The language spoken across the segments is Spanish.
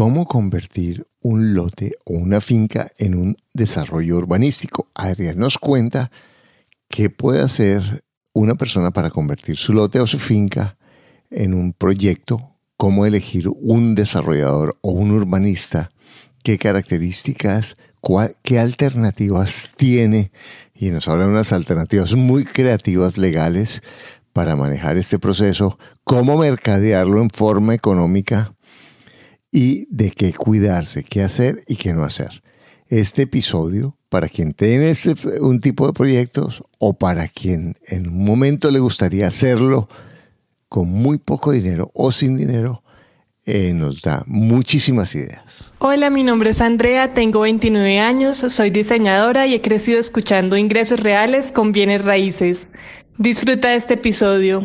cómo convertir un lote o una finca en un desarrollo urbanístico. Adrián nos cuenta qué puede hacer una persona para convertir su lote o su finca en un proyecto, cómo elegir un desarrollador o un urbanista, qué características, qué alternativas tiene, y nos habla de unas alternativas muy creativas legales para manejar este proceso, cómo mercadearlo en forma económica y de qué cuidarse, qué hacer y qué no hacer. Este episodio, para quien tiene un tipo de proyectos o para quien en un momento le gustaría hacerlo con muy poco dinero o sin dinero, eh, nos da muchísimas ideas. Hola, mi nombre es Andrea, tengo 29 años, soy diseñadora y he crecido escuchando ingresos reales con bienes raíces. Disfruta de este episodio.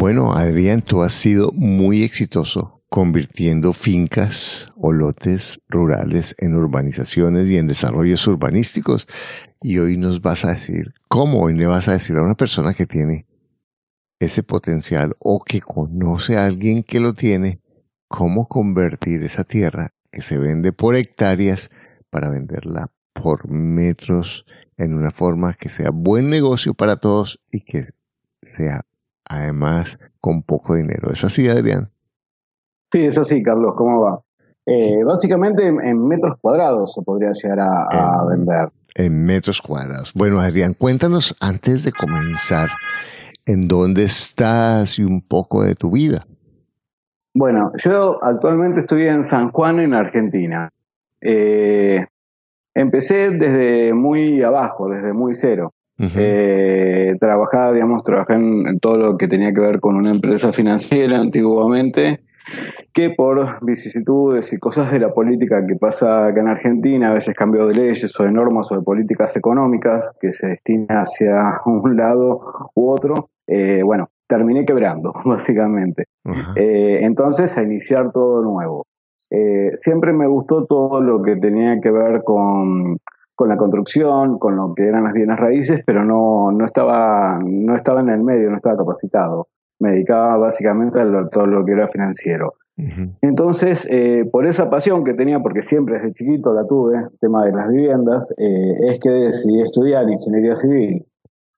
Bueno, Adrián, tú has sido muy exitoso convirtiendo fincas o lotes rurales en urbanizaciones y en desarrollos urbanísticos. Y hoy nos vas a decir, ¿cómo hoy le vas a decir a una persona que tiene ese potencial o que conoce a alguien que lo tiene, cómo convertir esa tierra que se vende por hectáreas para venderla por metros en una forma que sea buen negocio para todos y que sea además con poco dinero. ¿Es así, Adrián? Sí, es así, Carlos. ¿Cómo va? Eh, básicamente en, metros cuadrados se podría llegar a, a vender. En metros cuadrados. Bueno, Adrián, cuéntanos antes de comenzar en dónde estás y un poco de tu vida. Bueno, yo actualmente estoy en San Juan, en Argentina. Eh, empecé desde muy abajo, desde muy cero. Eh, trabajaba, digamos, trabajé en, todo lo que tenía que ver con una empresa financiera antiguamente, que por vicisitudes y cosas de la política que pasa acá en Argentina, a veces cambio de leyes o de normas o de políticas económicas que se destina hacia un lado u otro, eh, bueno, terminé quebrando, básicamente. Eh, entonces, a iniciar todo nuevo. Eh, siempre me gustó todo lo que tenía que ver con, con, la construcción, con lo que eran las bienes raíces, pero no, no, estaba, no estaba en el medio, no estaba capacitado. Me dedicaba básicamente a todo lo que era financiero. Entonces, eh, por esa pasión que tenía, porque siempre desde chiquito la tuve, el tema de las viviendas, es que decidí estudiar ingeniería civil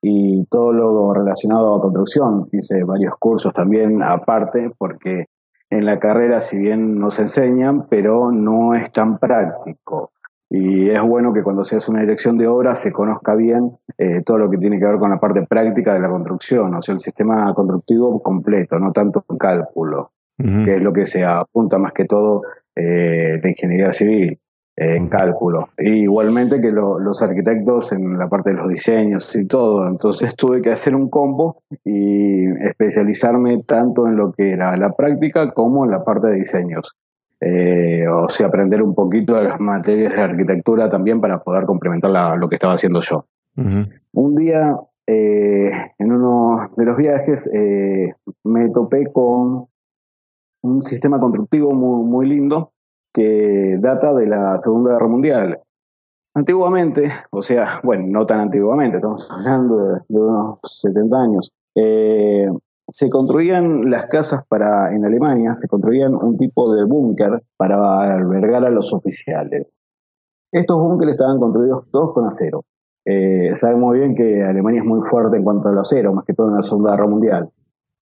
y todo lo relacionado a construcción. Hice varios cursos también aparte porque en la carrera si bien nos enseñan, pero no es tan práctico. Y es bueno que cuando se hace una dirección de obra se conozca bien eh, todo lo que tiene que ver con la parte práctica de la construcción, o sea, el sistema constructivo completo, no tanto el cálculo, que es lo que se apunta más que todo eh, de ingeniería civil en cálculo. igualmente que los arquitectos en la parte de los diseños y todo. Entonces tuve que hacer un combo y especializarme tanto en lo que era la práctica como en la parte de diseños. Eh, o sea, aprender un poquito de las materias de arquitectura también para poder complementar lo que estaba haciendo yo. Un día, eh, en uno de los viajes, eh, me topé con un sistema constructivo muy, muy lindo que data de la Segunda Guerra Mundial. Antiguamente, o sea, bueno, no tan antiguamente, estamos hablando de, unos 70 años, eh, se construían las casas para, en Alemania, se construían un tipo de búnker para albergar a los oficiales. Estos búnkeres estaban construidos todos con acero. Eh, sabemos bien que Alemania es muy fuerte en cuanto al acero, más que todo en la Segunda Guerra Mundial.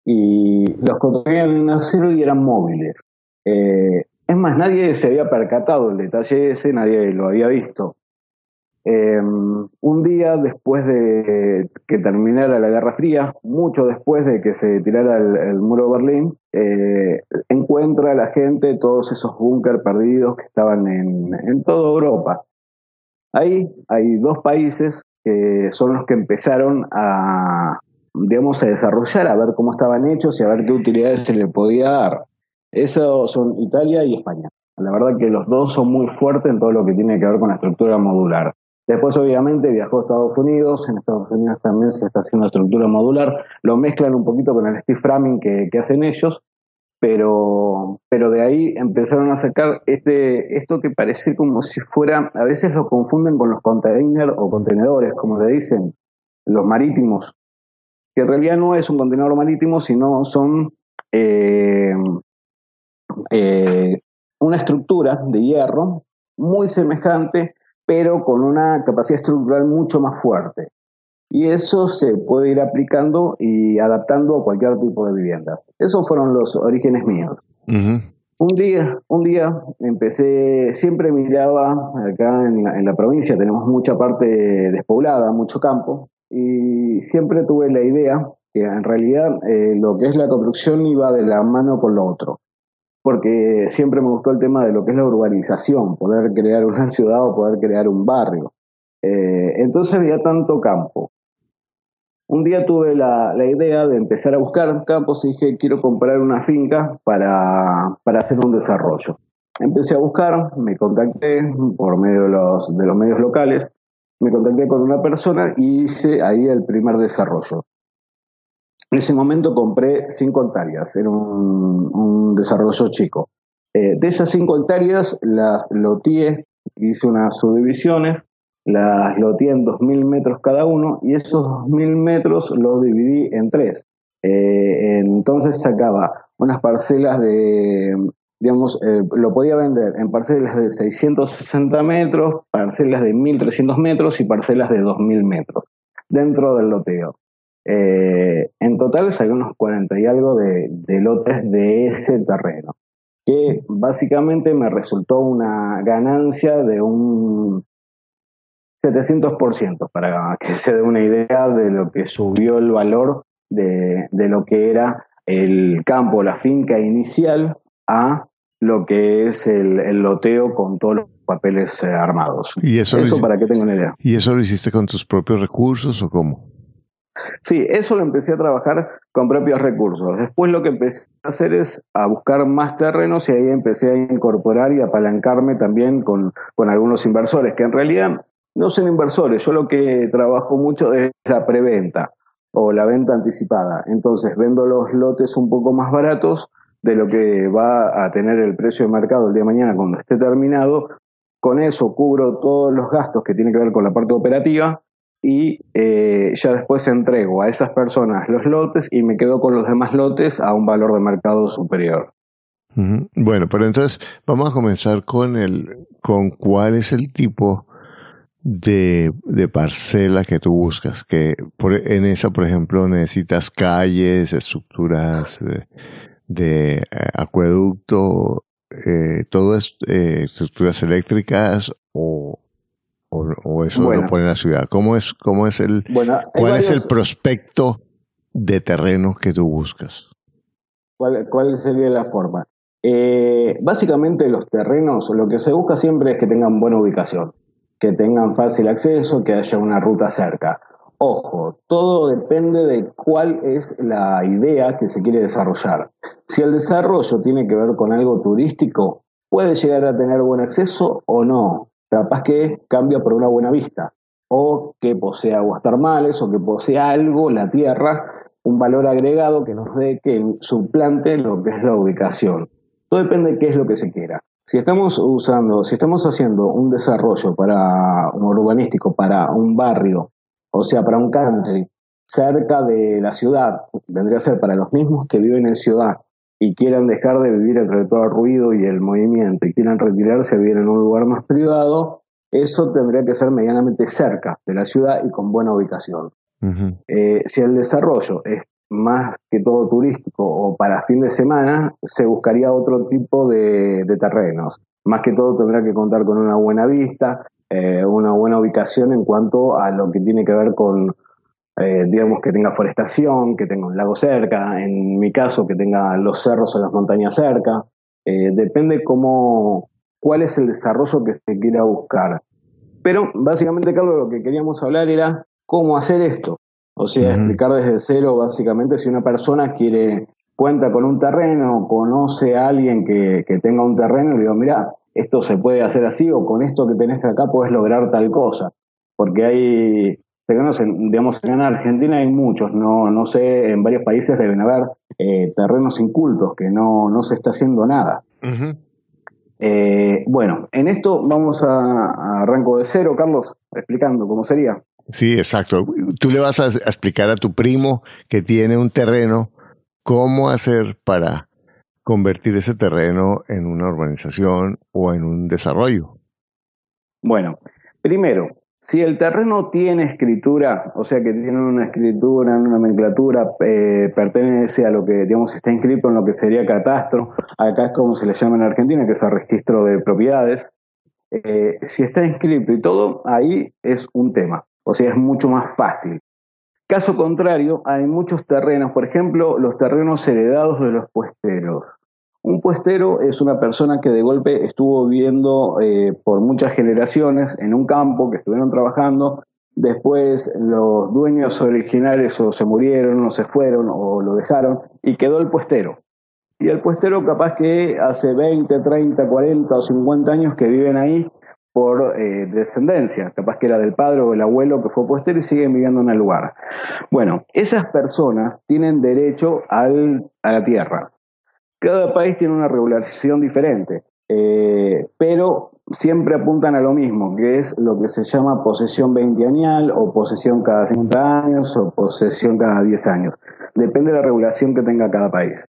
Y los construían en acero y eran móviles. Eh, es más, nadie se había percatado del detalle ese, nadie lo había visto. Em, un día después de que terminara la Guerra Fría, mucho después de que se tirara el, muro de Berlín, eh, encuentra la gente todos esos búnker perdidos que estaban en, toda Europa. Ahí hay dos países que son los que empezaron a, digamos, a desarrollar, a ver cómo estaban hechos y a ver qué utilidades se le podía dar. Esos son Italia y España. La verdad que los dos son muy fuertes en todo lo que tiene que ver con la estructura modular. Después, obviamente, viajó a Estados Unidos. En Estados Unidos también se está haciendo estructura modular. Lo mezclan un poquito con el steel framing que, hacen ellos, pero, pero de ahí empezaron a sacar este, esto que parece como si fuera, a veces lo confunden con los containers o contenedores, como le dicen, los marítimos, que en realidad no es un contenedor marítimo, sino son eh, eh, una estructura de hierro muy semejante pero con una capacidad estructural mucho más fuerte. Y eso se puede ir aplicando y adaptando a cualquier tipo de viviendas. Esos fueron los orígenes míos. Un día, un día empecé, siempre miraba acá en la, provincia, tenemos mucha parte despoblada, mucho campo, y siempre tuve la idea que en realidad eh, lo que es la construcción iba de la mano con lo otro porque siempre me gustó el tema de lo que es la urbanización, poder crear una ciudad o poder crear un barrio. Eh, entonces había tanto campo. Un día tuve la, idea de empezar a buscar campos y dije, quiero comprar una finca para, para hacer un desarrollo. Empecé a buscar, me contacté por medio de los, de los medios locales, me contacté con una persona y hice ahí el primer desarrollo. En ese momento compré 5 hectáreas, era un, desarrollo chico. Eh, de esas 5 hectáreas las loteé, hice unas subdivisiones, las loteé en 2.000 metros cada uno y esos 2.000 metros los dividí en tres. Eh, entonces sacaba unas parcelas de, digamos, eh, lo podía vender en parcelas de 660 metros, parcelas de 1.300 metros y parcelas de 2.000 metros dentro del loteo. Eh, en total salió unos 40 y algo de, lotes de ese terreno, que básicamente me resultó una ganancia de un 700%, para que se dé una idea de lo que subió el valor de, lo que era el campo, la finca inicial, a lo que es el, loteo con todos los papeles eh, armados. ¿Y eso, eso para que tenga una idea. ¿Y eso lo hiciste con tus propios recursos o cómo? Sí, eso lo empecé a trabajar con propios recursos. Después lo que empecé a hacer es a buscar más terrenos y ahí empecé a incorporar y apalancarme también con, algunos inversores, que en realidad no son inversores, yo lo que trabajo mucho es la preventa o la venta anticipada. Entonces vendo los lotes un poco más baratos de lo que va a tener el precio de mercado el día de mañana cuando esté terminado. Con eso cubro todos los gastos que tienen que ver con la parte operativa y eh, ya después entrego a esas personas los lotes y me quedo con los demás lotes a un valor de mercado superior. Bueno, pero entonces vamos a comenzar con el con cuál es el tipo de, parcela que tú buscas. Que en esa, por ejemplo, necesitas calles, estructuras de, eh, acueducto, eh, todo es estructuras eléctricas o, o, eso lo pone la ciudad? ¿Cómo es, cómo es el, cuál es el prospecto de terreno que tú buscas? ¿Cuál, cuál sería la forma? Eh, básicamente los terrenos, lo que se busca siempre es que tengan buena ubicación, que tengan fácil acceso, que haya una ruta cerca. Ojo, todo depende de cuál es la idea que se quiere desarrollar. Si el desarrollo tiene que ver con algo turístico, puede llegar a tener buen acceso o no capaz que cambia por una buena vista, o que posea aguas termales, o que posea algo, la tierra, un valor agregado que nos dé que suplante lo que es la ubicación. Todo depende de qué es lo que se quiera. Si estamos usando, si estamos haciendo un desarrollo para un urbanístico, para un barrio, o sea, para un country, cerca de la ciudad, vendría a ser para los mismos que viven en ciudad, y quieran dejar de vivir entre todo el ruido y el movimiento y quieran retirarse a vivir en un lugar más privado, eso tendría que ser medianamente cerca de la ciudad y con buena ubicación. Eh, si el desarrollo es más que todo turístico o para fin de semana, se buscaría otro tipo de, terrenos. Más que todo tendrá que contar con una buena vista, eh, una buena ubicación en cuanto a lo que tiene que ver con eh, digamos que tenga forestación, que tenga un lago cerca, en mi caso que tenga los cerros o las montañas cerca. Eh, depende cómo, cuál es el desarrollo que se quiera buscar. Pero básicamente, Carlos, lo que queríamos hablar era cómo hacer esto. O sea, explicar desde cero, básicamente, si una persona quiere, cuenta con un terreno, conoce a alguien que, que tenga un terreno, y le digo, mira, esto se puede hacer así, o con esto que tenés acá puedes lograr tal cosa. Porque hay digamos, en Argentina hay muchos, no, no sé, en varios países deben haber eh, terrenos incultos, que no, no se está haciendo nada. Eh, bueno, en esto vamos a, a, arranco de cero, Carlos, explicando cómo sería. Sí, exacto. Tú le vas a explicar a tu primo que tiene un terreno cómo hacer para convertir ese terreno en una urbanización o en un desarrollo. Bueno, primero, si el terreno tiene escritura, o sea que tiene una escritura, una nomenclatura, eh, pertenece a lo que, digamos, está inscrito en lo que sería catastro, acá es como se le llama en Argentina, que es el registro de propiedades. Eh, si está inscrito y todo, ahí es un tema, o sea, es mucho más fácil. Caso contrario, hay muchos terrenos, por ejemplo, los terrenos heredados de los puesteros. Un puestero es una persona que de golpe estuvo viviendo eh, por muchas generaciones en un campo que estuvieron trabajando, después los dueños originales o se murieron o se fueron o lo dejaron y quedó el puestero. Y el puestero capaz que hace 20, 30, 40 o 50 años que viven ahí por eh, descendencia, capaz que era del padre o del abuelo que fue puestero y siguen viviendo en el lugar. Bueno, esas personas tienen derecho al, a la tierra, cada país tiene una regulación diferente, eh, pero siempre apuntan a lo mismo, que es lo que se llama posesión veinteañal o posesión cada 50 años o posesión cada 10 años. Depende de la regulación que tenga cada país.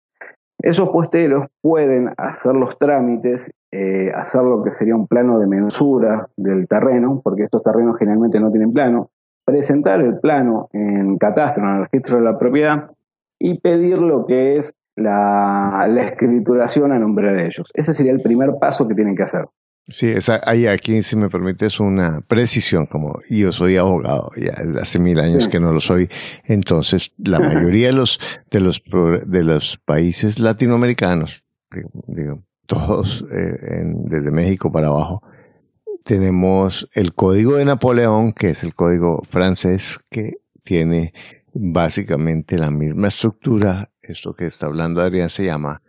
Esos puesteros pueden hacer los trámites, eh, hacer lo que sería un plano de mensura del terreno, porque estos terrenos generalmente no tienen plano, presentar el plano en catastro, en el registro de la propiedad, y pedir lo que es la, escrituración a nombre de ellos. Ese sería el primer paso que tienen que hacer. Sí, esa, hay aquí, si me permites, una precisión, como yo soy abogado, ya hace mil años que no lo soy, entonces la mayoría de los, de los, de los países latinoamericanos, digo, todos eh, desde México para abajo, tenemos el código de Napoleón, que es el código francés, que tiene básicamente la misma estructura esto que está hablando Adrián se llama,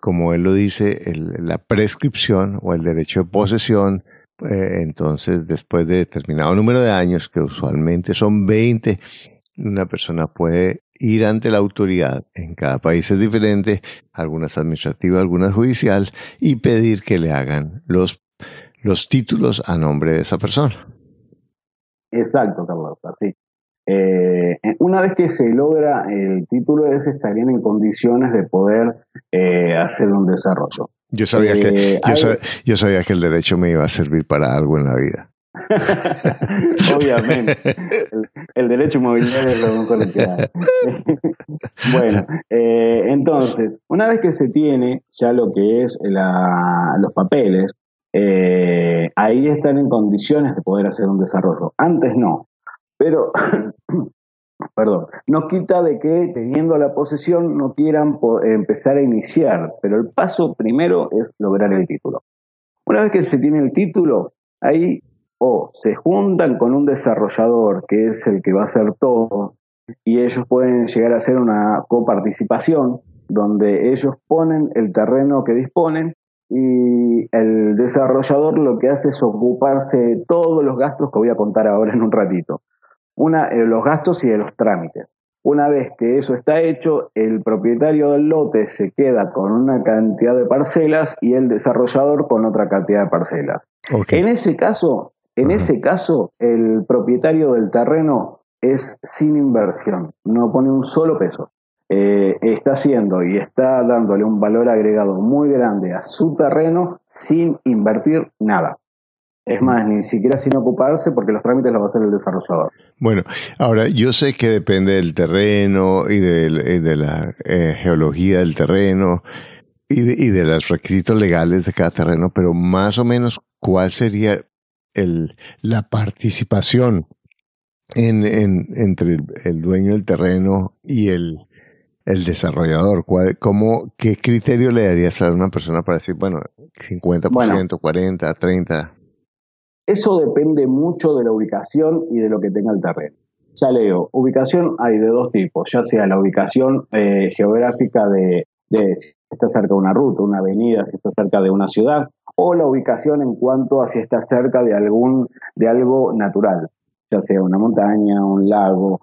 como él lo dice, la prescripción o el derecho de posesión. Eh, entonces, después de determinado número de años, que usualmente son 20, una persona puede ir ante la autoridad, en cada país es diferente, algunas administrativas, algunas judicial, y pedir que le hagan los, los títulos a nombre de esa persona. Exacto, Carlos, así. Eh, una vez que se logra el título ese, estarían en condiciones de poder eh, hacer un desarrollo. Yo sabía, que, eh, yo, sabía, que el derecho me iba a servir para algo en la vida. Obviamente. El, derecho inmobiliario es lo hay. bueno, entonces, una vez que se tiene ya lo que es los papeles, ahí están en condiciones de poder hacer un desarrollo. Antes no. Pero, perdón, no quita de que teniendo la posesión no quieran empezar a iniciar, pero el paso primero es lograr el título. Una vez que se tiene el título, ahí o se juntan con un desarrollador que es el que va a hacer todo y ellos pueden llegar a hacer una coparticipación donde ellos ponen el terreno que disponen y el desarrollador lo que hace es ocuparse de todos los gastos que voy a contar ahora en un ratito una, eh, los gastos y de los trámites. Una vez que eso está hecho, el propietario del lote se queda con una cantidad de parcelas y el desarrollador con otra cantidad de parcelas. En ese caso, en ese caso, el propietario del terreno es sin inversión, no pone un solo peso. Eh, está haciendo y está dándole un valor agregado muy grande a su terreno sin invertir nada. Es más, ni siquiera sin ocuparse porque los trámites los va a hacer el desarrollador. Bueno, ahora yo sé que depende del terreno y de, la eh, geología del terreno y de, y de los requisitos legales de cada terreno, pero más o menos cuál sería el, la participación en, en, entre el, dueño del terreno y el, el desarrollador? ¿Cuál, cómo, ¿Qué criterio le darías a una persona para decir, bueno, 50%, 40%, 30%? Eso depende mucho de la ubicación y de lo que tenga el terreno. Ya leo, ubicación hay de dos tipos, ya sea la ubicación eh, geográfica de, si está cerca de una ruta, una avenida, si está cerca de una ciudad, o la ubicación en cuanto a si está cerca de algún de algo natural, ya sea una montaña, un lago,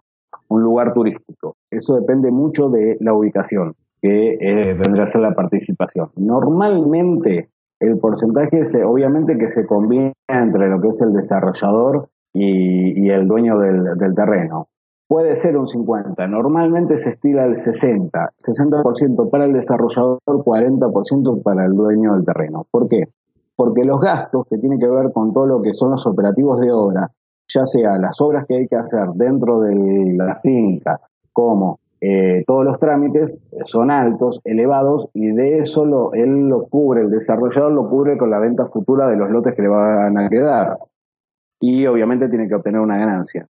un lugar turístico. Eso depende mucho de la ubicación, que eh, vendrá a ser la participación. Normalmente el porcentaje se, obviamente que se combina entre lo que es el desarrollador y, el dueño del, del, terreno. Puede ser un 50, normalmente se estila el 60, 60% para el desarrollador, 40% para el dueño del terreno. ¿Por qué? Porque los gastos que tienen que ver con todo lo que son los operativos de obra, ya sea las obras que hay que hacer dentro de la finca, como eh, todos los trámites, son altos, elevados, y de eso lo, él lo cubre, el desarrollador lo cubre con la venta futura de los lotes que le van a quedar. Y obviamente tiene que obtener una ganancia.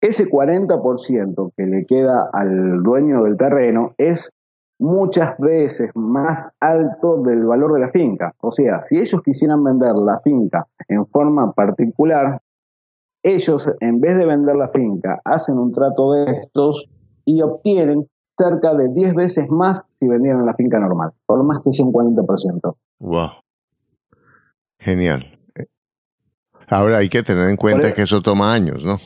Ese 40% que le queda al dueño del terreno es muchas veces más alto del valor de la finca. O sea, si ellos quisieran vender la finca en forma particular, ellos, en vez de vender la finca, hacen un trato de estos y obtienen cerca de 10 veces más si vendieran la finca normal, por más que sea un 40%. ¡Wow! Genial. Ahora hay que tener en cuenta que eso toma años, ¿no?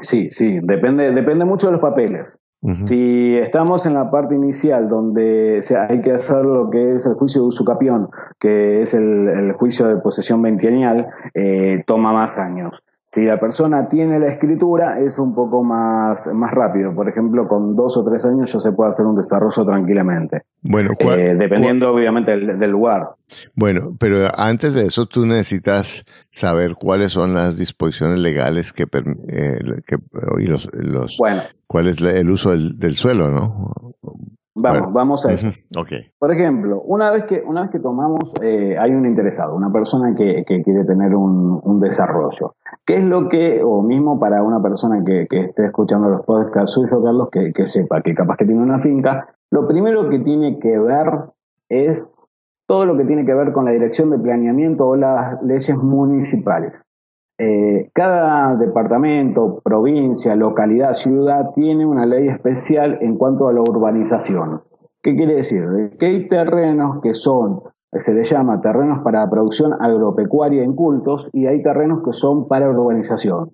Sí, sí, depende, depende mucho de los papeles. Si estamos en la parte inicial donde hay que hacer lo que es el juicio de usucapión, que es el, juicio de posesión ventienial, eh, toma más años. Si la persona tiene la escritura, es un poco más, más rápido. Por ejemplo, con dos o tres años ya se puede hacer un desarrollo tranquilamente. Bueno, eh, dependiendo obviamente del, lugar. Bueno, pero antes de eso tú necesitas saber cuáles son las disposiciones legales que, eh, y los, los bueno, cuál es el uso del, del suelo, ¿no? Vamos, vamos a eso. Por ejemplo, una vez que, una vez que tomamos, eh, hay un interesado, una persona que, quiere tener un, desarrollo. ¿Qué es lo que, o mismo para una persona que, esté escuchando los podcasts suyos, Carlos, que, que sepa que capaz que tiene una finca, lo primero que tiene que ver es todo lo que tiene que ver con la dirección de planeamiento o las leyes municipales. Eh, cada departamento, provincia, localidad, ciudad tiene una ley especial en cuanto a la urbanización. ¿Qué quiere decir? Que hay terrenos que son, se les llama terrenos para producción agropecuaria en cultos y hay terrenos que son para urbanización.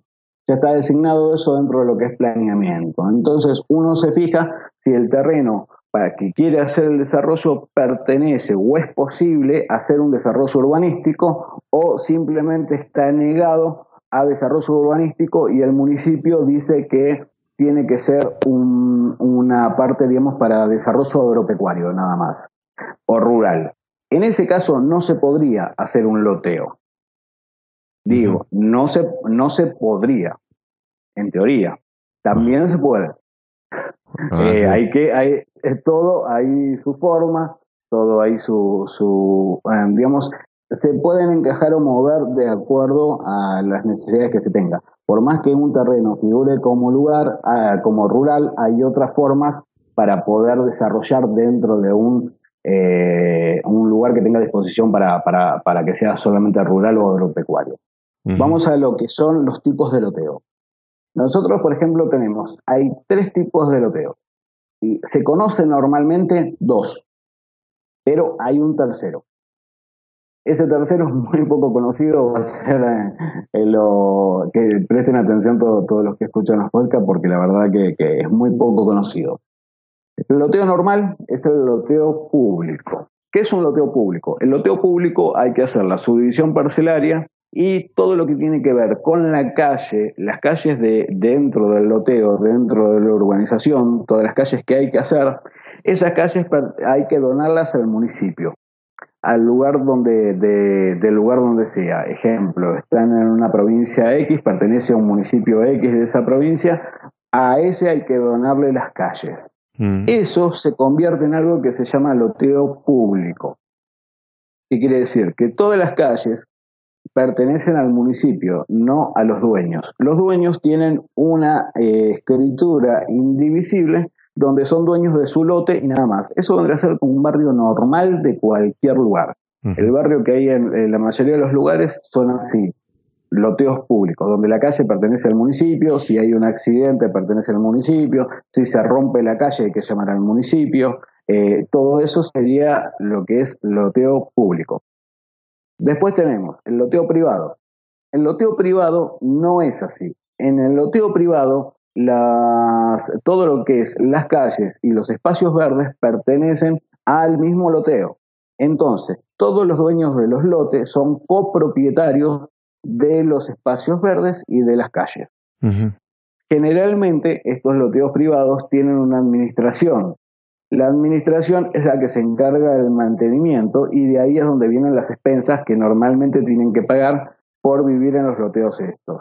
Ya está designado eso dentro de lo que es planeamiento. Entonces uno se fija si el terreno para que quiere hacer el desarrollo pertenece o es posible hacer un desarrollo urbanístico o simplemente está negado a desarrollo urbanístico y el municipio dice que tiene que ser una parte, digamos, para desarrollo agropecuario nada más, o rural. En ese caso no se podría hacer un loteo. Digo, no se, no se podría, en teoría. También se puede, Ah, eh, hay que, hay, todo hay su forma, todo hay su, su eh, digamos, se pueden encajar o mover de acuerdo a las necesidades que se tenga. Por más que un terreno figure como lugar, ah, como rural, hay otras formas para poder desarrollar dentro de un, eh, un lugar que tenga disposición para, para, para que sea solamente rural o agropecuario. Vamos a lo que son los tipos de loteo. Nosotros, por ejemplo, tenemos, hay tres tipos de loteo. Y se conocen normalmente dos, pero hay un tercero. Ese tercero es muy poco conocido, va a ser eh, lo, que presten atención todos los que escuchan los podcasts porque la verdad que, que es muy poco conocido. El loteo normal es el loteo público. ¿Qué es un loteo público? El loteo público hay que hacer la subdivisión parcelaria y todo lo que tiene que ver con la calle, las calles de dentro del loteo, dentro de la urbanización, todas las calles que hay que hacer, esas calles hay que donarlas al municipio, al lugar donde, del lugar donde sea. Ejemplo, están en una provincia X, pertenece a un municipio X de esa provincia, a ese hay que donarle las calles. Mm. Eso se convierte en algo que se llama loteo público. ¿Qué quiere decir? Que todas las calles pertenecen al municipio, no a los dueños. Los dueños tienen una eh, escritura indivisible donde son dueños de su lote y nada más. Eso vendría a ser un barrio normal de cualquier lugar. El barrio que hay en, la mayoría de los lugares son así. loteos públicos, donde la calle pertenece al municipio, si hay un accidente pertenece al municipio, si se rompe la calle hay que llamar al municipio, eh, todo eso sería lo que es loteo público. Después tenemos el loteo privado. El loteo privado no es así. En el loteo privado, las, todo lo que es las calles y los espacios verdes pertenecen al mismo loteo. Entonces, todos los dueños de los lotes son copropietarios de los espacios verdes y de las calles. Generalmente estos loteos privados tienen una administración. La administración es la que se encarga del mantenimiento y de ahí es donde vienen las expensas que normalmente tienen que pagar por vivir en los loteos estos.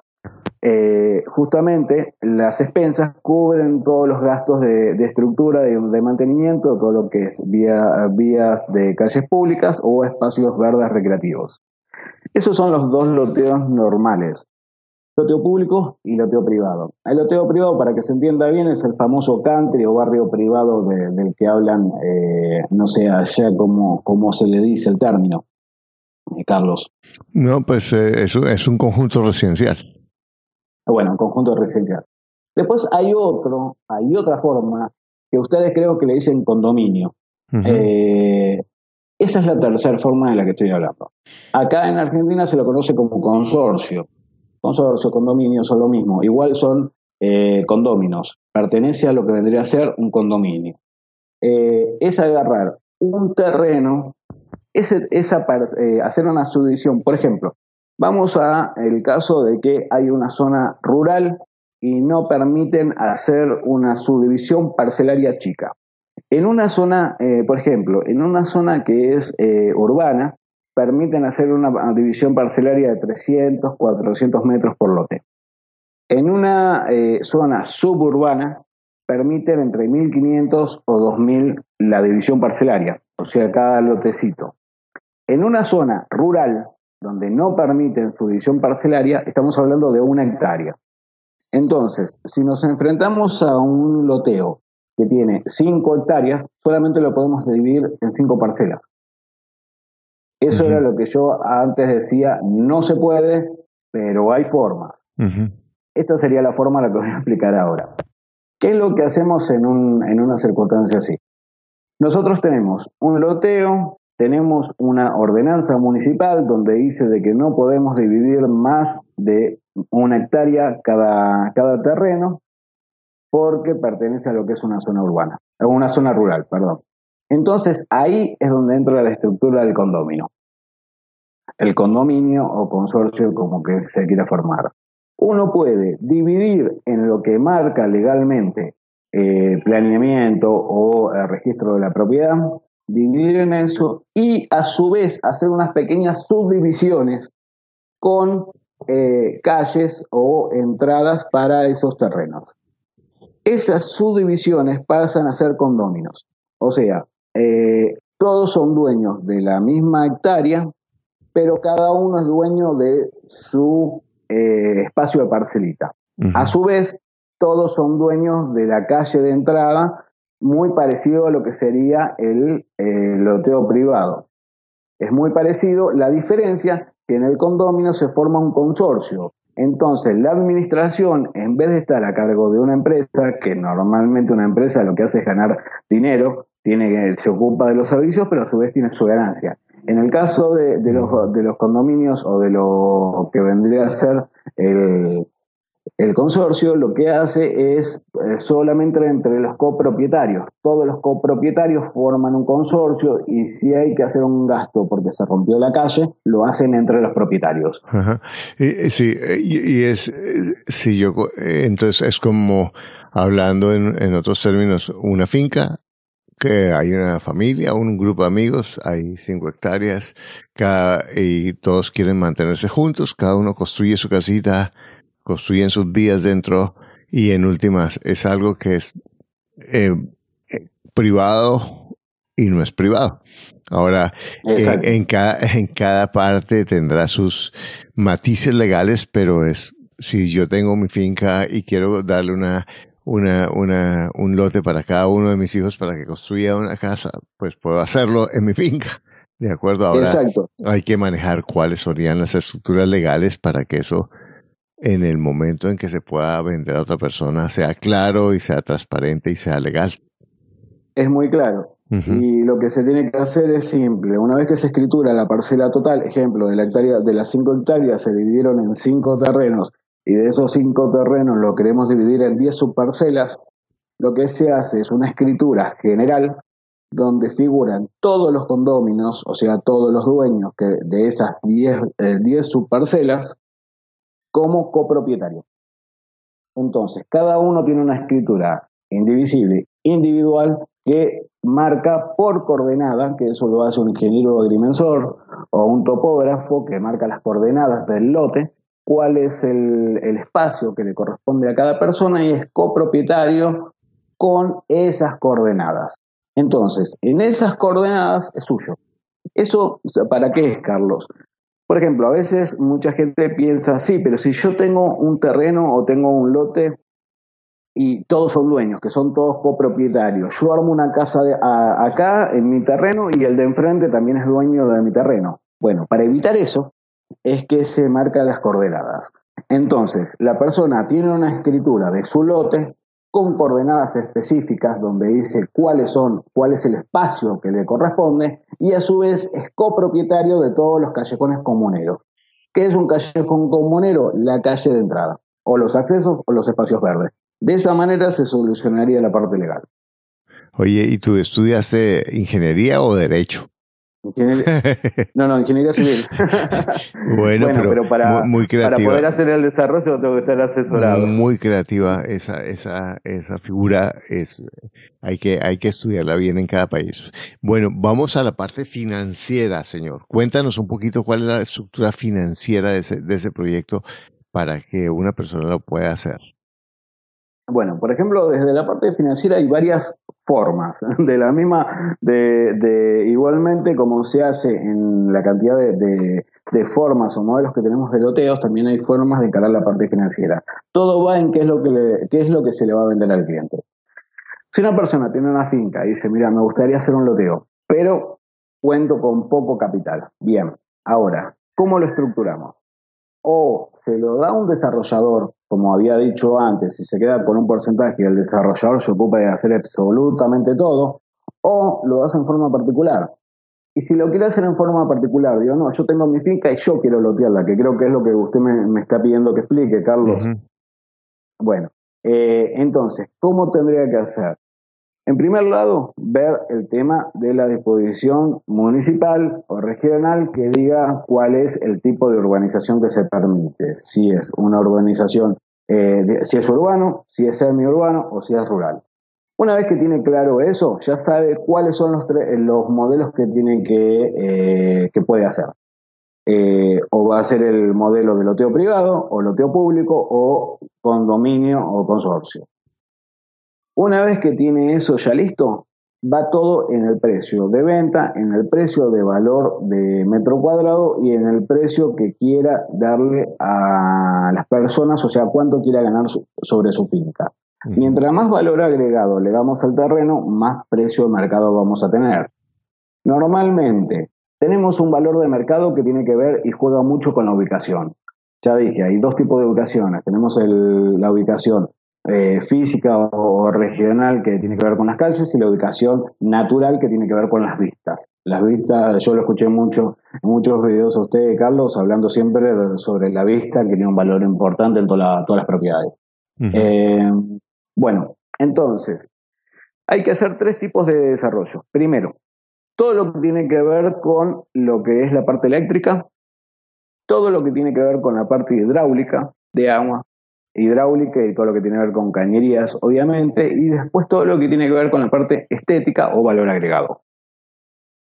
Eh, justamente las expensas cubren todos los gastos de, estructura, de, mantenimiento, todo lo que es vías de calles públicas o espacios verdes recreativos. Esos son los dos loteos normales, loteo público y loteo privado. El loteo privado, para que se entienda bien, es el famoso country o barrio privado del que hablan, eh, no sé allá cómo, cómo se le dice el término, eh, Carlos. No, pues es un conjunto residencial. Bueno, un conjunto residencial. Después hay otro, hay otra forma que ustedes creo que le dicen condominio. Eh, esa es la tercera forma de la que estoy hablando. Acá en Argentina se lo conoce como consorcio. Consorcio, condominio son lo mismo. Igual son eh, condóminos. Pertenece a lo que vendría a ser un condominio. Eh, es agarrar un terreno, ese, esa, hacer una subdivisión. Por ejemplo, Vamos a el caso de que hay una zona rural y no permiten hacer una subdivisión parcelaria chica. En una zona, eh, por ejemplo, en una zona que es eh, urbana, permiten hacer una división parcelaria de 300, 400 metros por lote. En una eh, zona suburbana, permiten entre 1.500 o 2.000 la división parcelaria, o sea, cada lotecito. En una zona rural, donde no permiten su división parcelaria, estamos hablando de una hectárea. Entonces, si nos enfrentamos a un loteo que tiene 5 hectáreas, solamente lo podemos dividir en 5 parcelas. Eso era lo que yo antes decía, no se puede, pero hay forma. Esta sería la forma la que voy a explicar ahora. ¿Qué es lo que hacemos en, un, en una circunstancia así? Nosotros tenemos un loteo tenemos una ordenanza municipal donde dice de que no podemos dividir más de una hectárea cada, cada terreno porque pertenece a lo que es una zona urbana, una zona rural, perdón. Entonces ahí es donde entra la estructura del condominio. El condominio o consorcio como que se quiera formar. Uno puede dividir en lo que marca legalmente eh, planeamiento o eh, registro de la propiedad, dividir en eso y a su vez hacer unas pequeñas subdivisiones con eh, calles o entradas para esos terrenos. Esas subdivisiones pasan a ser condóminos, o sea, eh, todos son dueños de la misma hectárea, pero cada uno es dueño de su eh, espacio de parcelita. A su vez, todos son dueños de la calle de entrada muy parecido a lo que sería el eh, loteo privado. Es muy parecido, la diferencia que en el condominio se forma un consorcio. Entonces, la administración, en vez de estar a cargo de una empresa, que normalmente una empresa lo que hace es ganar dinero, tiene, se ocupa de los servicios, pero a su vez tiene su ganancia. En el caso de, los, de los condominios o de lo que vendría a ser el, el consorcio lo que hace es eh, solamente entre los copropietarios. Todos los copropietarios forman un consorcio y si hay que hacer un gasto porque se rompió la calle, lo hacen entre los propietarios. sí, y, es, sí, yo, entonces es como hablando en, en otros términos, una finca que hay una familia, un grupo de amigos, hay cinco hectáreas, cada, y todos quieren mantenerse juntos, cada uno construye su casita construyen sus vías dentro y en últimas es algo que es eh, eh, privado y no es privado. Ahora, en, cada, en cada parte tendrá sus matices legales, pero es si yo tengo mi finca y quiero darle una, una, una, un lote para cada uno de mis hijos para que construya una casa, pues puedo hacerlo en mi finca. De acuerdo, ahora Exacto. hay que manejar cuáles serían las estructuras legales para que eso en el momento en que se pueda vender a otra persona sea claro y sea transparente y sea legal. Es muy claro. Y lo que se tiene que hacer es simple. Una vez que se escritura la parcela total, ejemplo, de la hectárea, de las cinco hectáreas se dividieron en cinco terrenos y de esos cinco terrenos lo queremos dividir en diez subparcelas, lo que se hace es una escritura general donde figuran todos los condóminos, o sea, todos los dueños que de esas 10 eh, subparcelas, como copropietario. Entonces, cada uno tiene una escritura indivisible, individual, que marca por coordenada, que eso lo hace un ingeniero agrimensor o un topógrafo que marca las coordenadas del lote, cuál es el, espacio que le corresponde a cada persona y es copropietario con esas coordenadas. Entonces, en esas coordenadas es suyo. ¿Eso para qué es, Carlos? Por ejemplo, a veces mucha gente piensa, sí, pero si yo tengo un terreno o tengo un lote y todos son dueños, que son todos copropietarios, yo armo una casa acá en mi terreno y el de enfrente también es dueño de mi terreno. Bueno, para evitar eso es que se marcan las coordenadas. Entonces, la persona tiene una escritura de su lote con coordenadas específicas donde dice cuáles son, cuál es el espacio que le corresponde y a su vez es copropietario de todos los callejones comuneros. ¿Qué es un callejón comunero? La calle de entrada, o los accesos o los espacios verdes. De esa manera se solucionaría la parte legal. Oye, ¿y tú estudiaste ingeniería o derecho? No, no, ingeniería civil. bueno, pero, para, muy, para poder hacer el desarrollo tengo que estar asesorado. Muy creativa esa, esa, esa figura. Es, hay, que, hay que estudiarla bien en cada país. Bueno, vamos a la parte financiera, señor. Cuéntanos un poquito cuál es la estructura financiera de ese, de ese proyecto para que una persona lo pueda hacer. Bueno, por ejemplo, desde la parte financiera hay varias formas, de la misma, de, de igualmente como se hace en la cantidad de, formas o modelos que tenemos de loteos, también hay formas de encarar la parte financiera. Todo va en qué es lo que, le, qué es lo que se le va a vender al cliente. Si una persona tiene una finca y dice, mira, me gustaría hacer un loteo, pero cuento con poco capital. Bien, ahora, ¿cómo lo estructuramos? O se lo da un desarrollador como había dicho antes, si se queda con un porcentaje y el desarrollador se ocupa de hacer absolutamente todo, o lo hace en forma particular. Y si lo quiere hacer en forma particular, digo, no, yo tengo mi finca y yo quiero lotearla, que creo que es lo que usted me, está pidiendo que explique, Carlos. Bueno, eh, entonces, ¿cómo tendría que hacer? En primer lado, ver el tema de la disposición municipal o regional que diga cuál es el tipo de urbanización que se permite, si es una urbanización, eh, si es urbano, si es semiurbano o si es rural. Una vez que tiene claro eso, ya sabe cuáles son los, los modelos que tiene que, eh, que puede hacer. Eh, o va a ser el modelo de loteo privado, o loteo público, o condominio o consorcio. Una vez que tiene eso ya listo, va todo en el precio de venta, en el precio de valor de metro cuadrado y en el precio que quiera darle a las personas, o sea, cuánto quiera ganar sobre su finca. Mientras más valor agregado le damos al terreno, más precio de mercado vamos a tener. Normalmente tenemos un valor de mercado que tiene que ver y juega mucho con la ubicación. Ya dije, hay dos tipos de ubicaciones. Tenemos la ubicación eh, física o, regional que tiene que ver con las calles y la ubicación natural que tiene que ver con las vistas. Las vistas, yo lo escuché mucho en muchos videos a usted, Carlos, hablando siempre sobre la vista, que tiene un valor importante en todas las propiedades. Eh, bueno, entonces, hay que hacer tres tipos de desarrollo. Primero, todo lo que tiene que ver con lo que es la parte eléctrica, todo lo que tiene que ver con la parte hidráulica de agua, hidráulica y todo lo que tiene que ver con cañerías, obviamente, y después todo lo que tiene que ver con la parte estética o valor agregado.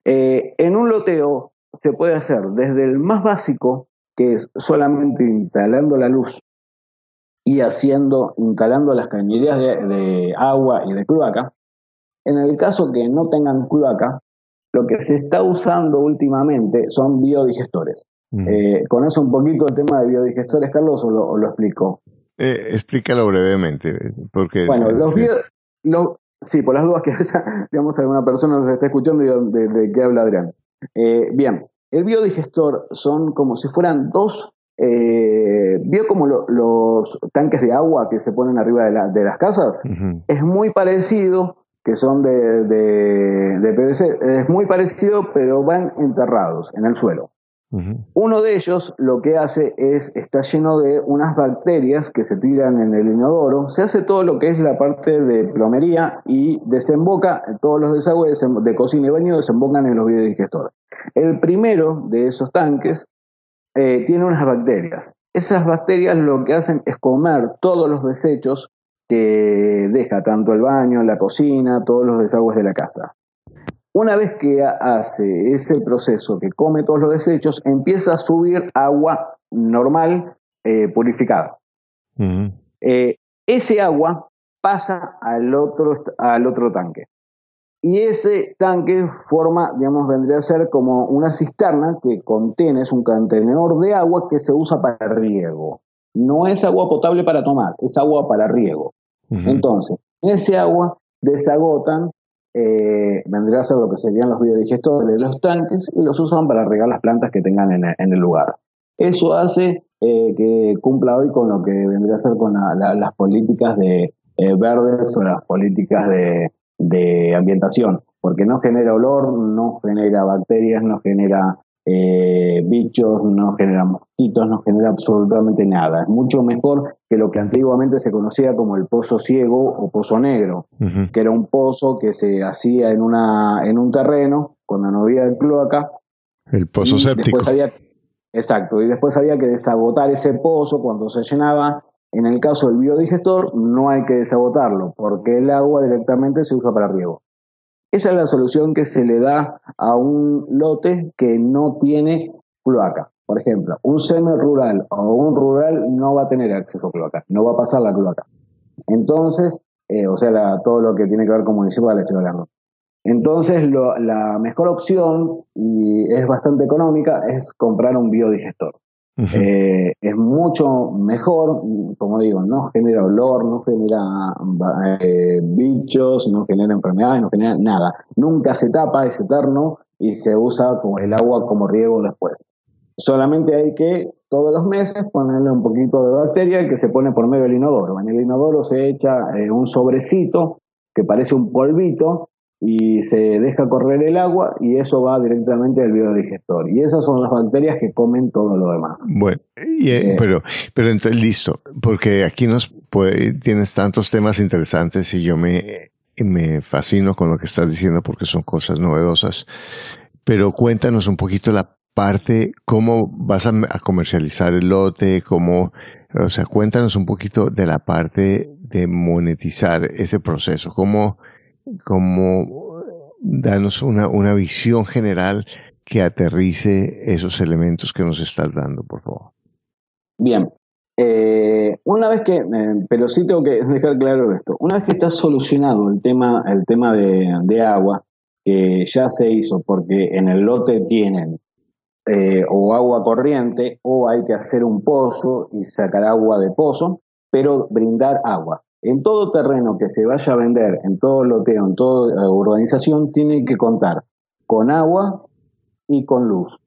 Eh, en un loteo se puede hacer desde el más básico, que es solamente instalando la luz y haciendo, instalando las cañerías de, agua y de cloaca. En el caso que no tengan cloaca, lo que se está usando últimamente son biodigestores. Mm. Eh, ¿Con eso un poquito el tema de biodigestores, Carlos, o lo explico? Eh, explícalo brevemente, porque... Bueno, los videos... sí, por las dudas que haya, digamos, alguna persona nos está escuchando y de, qué habla Adrián. Eh, bien, el biodigestor son como si fueran dos, eh, vio como los tanques de agua que se ponen arriba de, las casas, es muy parecido, que son de, de, PVC, es muy parecido, pero van enterrados en el suelo. Uno de ellos lo que hace es, está lleno de unas bacterias que se tiran en el inodoro, se hace todo lo que es la parte de plomería y desemboca, todos los desagües de cocina y baño desembocan en los biodigestores. El primero de esos tanques eh, tiene unas bacterias. Esas bacterias lo que hacen es comer todos los desechos que deja tanto el baño, la cocina, todos los desagües de la casa. Una vez que hace ese proceso que come todos los desechos, empieza a subir agua normal eh, purificada. Eh, ese agua pasa al otro, al otro tanque. Y ese tanque forma, digamos, vendría a ser como una cisterna que contiene, es un contenedor de agua que se usa para riego. No es agua potable para tomar, es agua para riego. Entonces, ese agua desagotan eh, vendría a ser lo que serían los biodigestores de los tanques y los usan para regar las plantas que tengan en, el lugar. Eso hace eh, que cumpla hoy con lo que vendría a ser con las políticas de eh, verdes o las políticas de, de ambientación, porque no genera olor, no genera bacterias, no genera eh, bichos, no genera mosquitos, no genera absolutamente nada. Es mucho mejor que lo que antiguamente se conocía como el pozo ciego o pozo negro, que era un pozo que se hacía en, una, en un terreno cuando no había el cloaca. El pozo séptico. exacto, y después había que desagotar ese pozo cuando se llenaba. En el caso del biodigestor no hay que desagotarlo porque el agua directamente se usa para riego. Esa es la solución que se le da a un lote que no tiene cloaca. Por ejemplo, un semi-rural o un rural no va a tener acceso a cloaca, no va a pasar la cloaca. Entonces, eh, o sea, todo lo que tiene que ver con municipal, estoy hablando. Entonces, la mejor opción, y es bastante económica, es comprar un biodigestor. Eh, es mucho mejor, como digo, no genera olor, no genera eh, bichos, no genera enfermedades, no genera nada. Nunca se tapa, es eterno y se usa como el agua como riego después. Solamente hay que todos los meses ponerle un poquito de bacteria que se pone por medio del inodoro. En el inodoro se echa eh, un sobrecito que parece un polvito y se deja correr el agua y eso va directamente al biodigestor. Y esas son las bacterias que comen todo lo demás. Bueno, eh, eh, pero, pero entonces listo, porque aquí nos tienes tantos temas interesantes y yo me, me fascino con lo que estás diciendo porque son cosas novedosas. Pero cuéntanos un poquito la parte, cómo vas a, a comercializar el lote, cómo, o sea, cuéntanos un poquito de la parte de monetizar ese proceso, cómo, como danos una, una visión general que aterrice esos elementos que nos estás dando, por favor. Bien. Eh, una vez que, eh, pero sí tengo que dejar claro esto, una vez que está solucionado el tema, el tema de, agua, que ya se hizo porque en el lote tienen eh, o agua corriente o hay que hacer un pozo y sacar agua de pozo, pero brindar agua. En todo terreno que se vaya a vender, en todo loteo, en toda urbanización, tiene que contar con agua y con luz.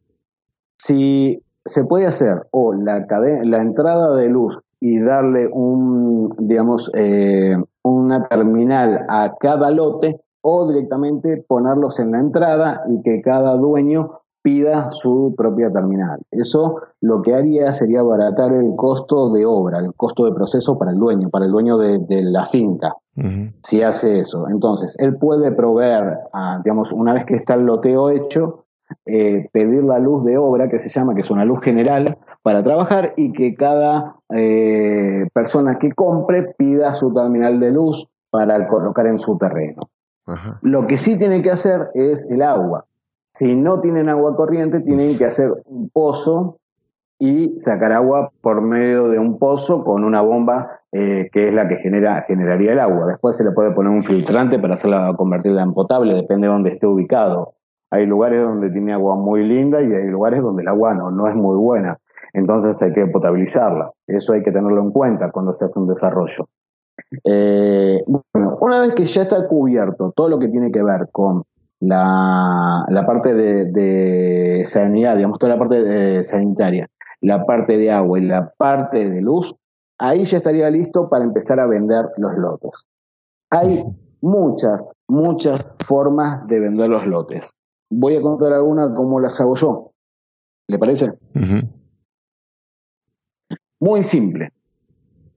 Si se puede hacer o la, la entrada de luz y darle un, digamos, eh, una terminal a cada lote o directamente ponerlos en la entrada y que cada dueño pida su propia terminal. Eso lo que haría sería abaratar el costo de obra, el costo de proceso para el dueño, para el dueño de, la finca, si hace eso. Entonces, él puede proveer, digamos, una vez que está el loteo hecho, eh, pedir la luz de obra, que se llama, que es una luz general, para trabajar y que cada eh, persona que compre pida su terminal de luz para colocar en su terreno. Lo que sí tiene que hacer es el agua. Si no tienen agua corriente, tienen que hacer un pozo y sacar agua por medio de un pozo con una bomba eh, que es la que genera, generaría el agua. Después se le puede poner un filtrante para hacerla convertirla en potable, depende de dónde esté ubicado. Hay lugares donde tiene agua muy linda y hay lugares donde el agua no, no es muy buena. Entonces hay que potabilizarla. Eso hay que tenerlo en cuenta cuando se hace un desarrollo. Eh, bueno, una vez que ya está cubierto todo lo que tiene que ver con la, la parte de, sanidad, digamos, toda la parte de, sanitaria, la parte de agua y la parte de luz, ahí ya estaría listo para empezar a vender los lotes. Hay muchas, muchas formas de vender los lotes. Voy a contar algunas como las hago yo. ¿Le parece? Muy simple.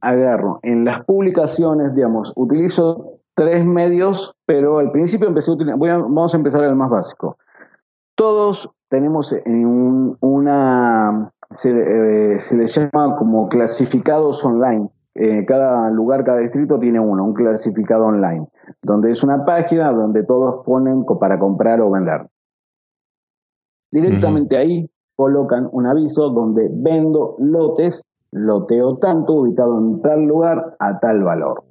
Agarro en las publicaciones, digamos, utilizo tres medios, pero al principio empecé a utilizar, vamos a empezar el más básico. Todos tenemos en una, se, eh, se le llama como clasificados online. Eh, cada lugar, cada distrito tiene uno, un clasificado online, donde es una página donde todos ponen para comprar o vender. Directamente ahí colocan un aviso donde vendo lotes, loteo tanto, ubicado en tal lugar, a tal valor.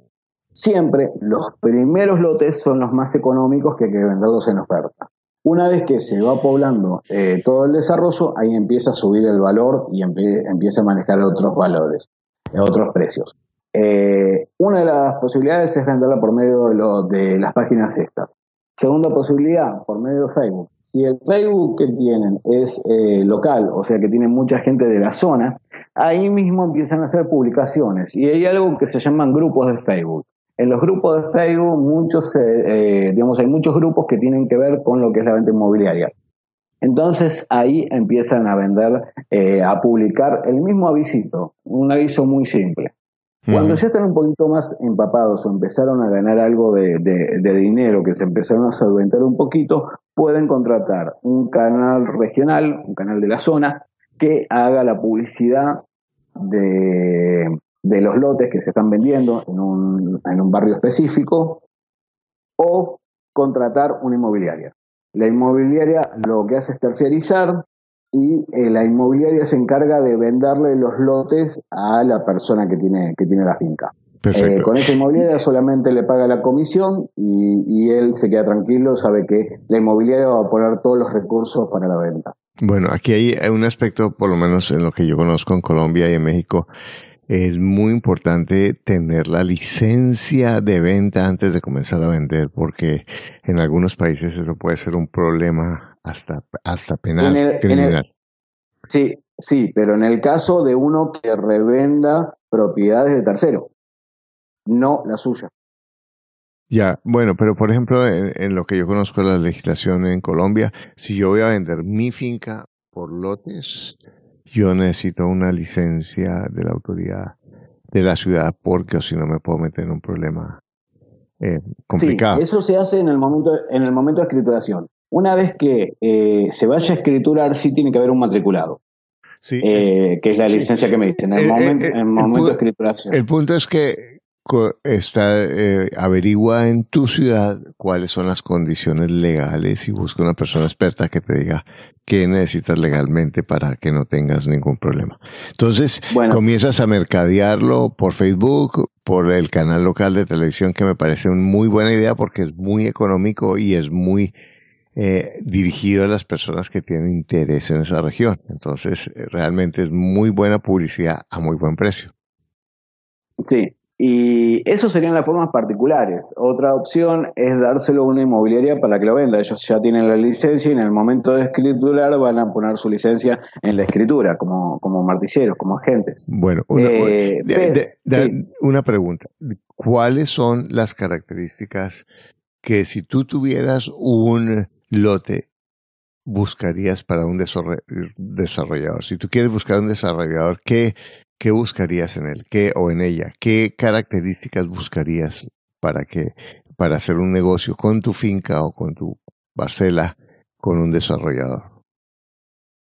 Siempre los primeros lotes son los más económicos que hay que venderlos en oferta. Una vez que se va poblando eh, todo el desarrollo, ahí empieza a subir el valor y empieza a manejar otros valores, otros precios. Eh, una de las posibilidades es venderla por medio de, las páginas estas. Segunda posibilidad, por medio de Facebook. Si el Facebook que tienen es eh, local, o sea que tiene mucha gente de la zona, ahí mismo empiezan a hacer publicaciones y hay algo que se llaman grupos de Facebook. En los grupos de Facebook, muchos, eh, eh, digamos, hay muchos grupos que tienen que ver con lo que es la venta inmobiliaria. Entonces ahí empiezan a vender, a publicar el mismo avisito, un aviso muy simple. Cuando ya están un poquito más empapados o empezaron a ganar algo de, dinero, que se empezaron a solventar un poquito, pueden contratar un canal regional, un canal de la zona, que haga la publicidad de, los lotes que se están vendiendo en un, en un barrio específico o contratar una inmobiliaria. La inmobiliaria lo que hace es terciarizar y eh, la inmobiliaria se encarga de venderle los lotes a la persona que tiene, que tiene la finca. Eh, con esa inmobiliaria solamente le paga la comisión y, él se queda tranquilo, sabe que la inmobiliaria va a poner todos los recursos para la venta. Bueno, aquí hay un aspecto, por lo menos en lo que yo conozco en Colombia y en México, es muy importante tener la licencia de venta antes de comenzar a vender, porque en algunos países eso puede ser un problema hasta, hasta penal, criminal. sí, sí, pero en el caso de uno que revenda propiedades de tercero, no la suya. Ya, bueno, pero por ejemplo, en, lo que yo conozco la legislación en Colombia, si yo voy a vender mi finca por lotes, yo necesito una licencia de la autoridad de la ciudad porque o si no me puedo meter en un problema eh, complicado. Sí, eso se hace en el momento, en el momento de escrituración. Una vez que eh, se vaya a escriturar, sí tiene que haber un matriculado. Sí, eh, que es la licencia que me dicen. En el, eh, momento, de escrituración. El punto es que está, averigua en tu ciudad cuáles son las condiciones legales y busca una persona experta que te diga qué necesitas legalmente para que no tengas ningún problema. Entonces, comienzas a mercadearlo por Facebook, por el canal local de televisión, que me parece una muy buena idea porque es muy económico y es muy eh, dirigido a las personas que tienen interés en esa región. Entonces, realmente es muy buena publicidad a muy buen precio. Sí, y eso serían las formas particulares. Otra opción es dárselo a una inmobiliaria para que lo venda. Ellos ya tienen la licencia y en el momento de escriturar van a poner su licencia en la escritura, como, como martilleros, como agentes. Bueno, una, eh, una pregunta. ¿Cuáles son las características que si tú tuvieras un lote buscarías para un desarrollador? Si tú quieres buscar un desarrollador, ¿qué, qué buscarías en él? ¿Qué o en ella? ¿Qué características buscarías para que para hacer un negocio con tu finca o con tu parcela con un desarrollador?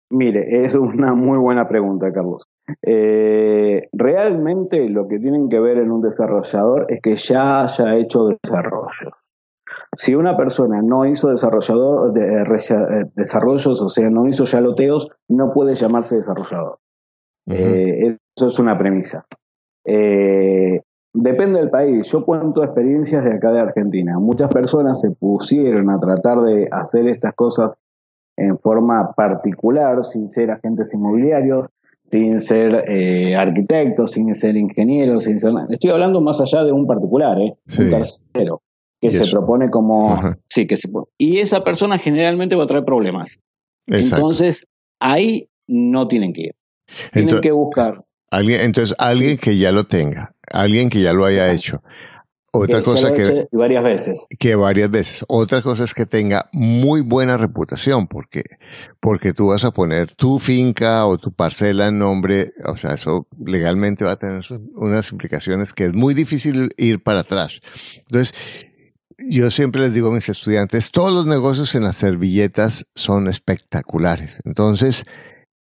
Mire, es una muy buena pregunta, Carlos. Eh, realmente lo que tienen que ver en un desarrollador es que ya haya hecho desarrollo. Si una persona no hizo desarrollador, de, eh, desarrollos, o sea, no hizo ya loteos, no puede llamarse desarrollador. Eh, eso es una premisa. Eh, depende del país. Yo cuento experiencias de acá de Argentina. Muchas personas se pusieron a tratar de hacer estas cosas en forma particular, sin ser agentes inmobiliarios, sin ser arquitectos, sin ser ingenieros, sin ser... Estoy hablando más allá de un particular, ¿eh? un tercero que se propone como... Sí, que se Y esa persona generalmente va a traer problemas. Entonces, ahí no tienen que ir. Tienen que buscar. Alguien, entonces, alguien que ya lo tenga, alguien que ya lo haya hecho. Otra cosa que varias veces. Que varias veces. Otra cosa es que tenga muy buena reputación, porque porque tú vas a poner tu finca o tu parcela en nombre, o sea, eso legalmente va a tener unas implicaciones que es muy difícil ir para atrás. Entonces, yo siempre les digo a mis estudiantes, todos los negocios en las servilletas son espectaculares. Entonces,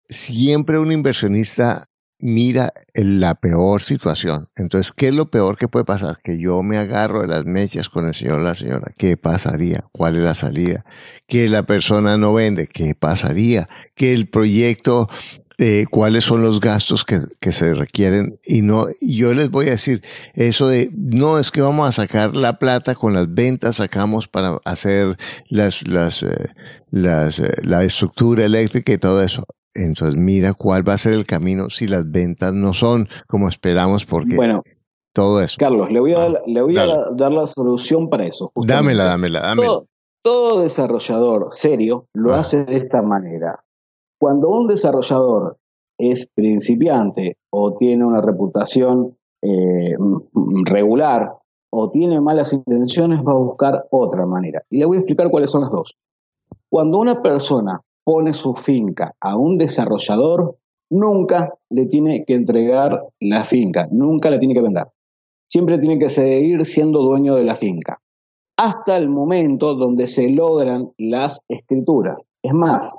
siempre un inversionista mira la peor situación. Entonces, ¿qué es lo peor que puede pasar? Que yo me agarro de las mechas con el señor o la señora. ¿Qué pasaría? ¿Cuál es la salida? Que la persona no vende. ¿Qué pasaría? Que el proyecto, eh, cuáles son los gastos que, que, se requieren. Y no, yo les voy a decir eso de, no, es que vamos a sacar la plata con las ventas, sacamos para hacer las, las, eh, las, eh, la estructura eléctrica y todo eso. Entonces mira cuál va a ser el camino si las ventas no son como esperamos porque bueno, todo eso. Carlos, le voy a, dar, le voy a dar la solución para eso. Dámela, dámela, dámela. Todo, desarrollador serio lo ah. hace de esta manera. Cuando un desarrollador es principiante o tiene una reputación eh, regular o tiene malas intenciones, va a buscar otra manera. Y le voy a explicar cuáles son las dos. Cuando una persona pone su finca a un desarrollador, nunca le tiene que entregar la finca, nunca la tiene que vender. Siempre tiene que seguir siendo dueño de la finca, hasta el momento donde se logran las escrituras. Es más,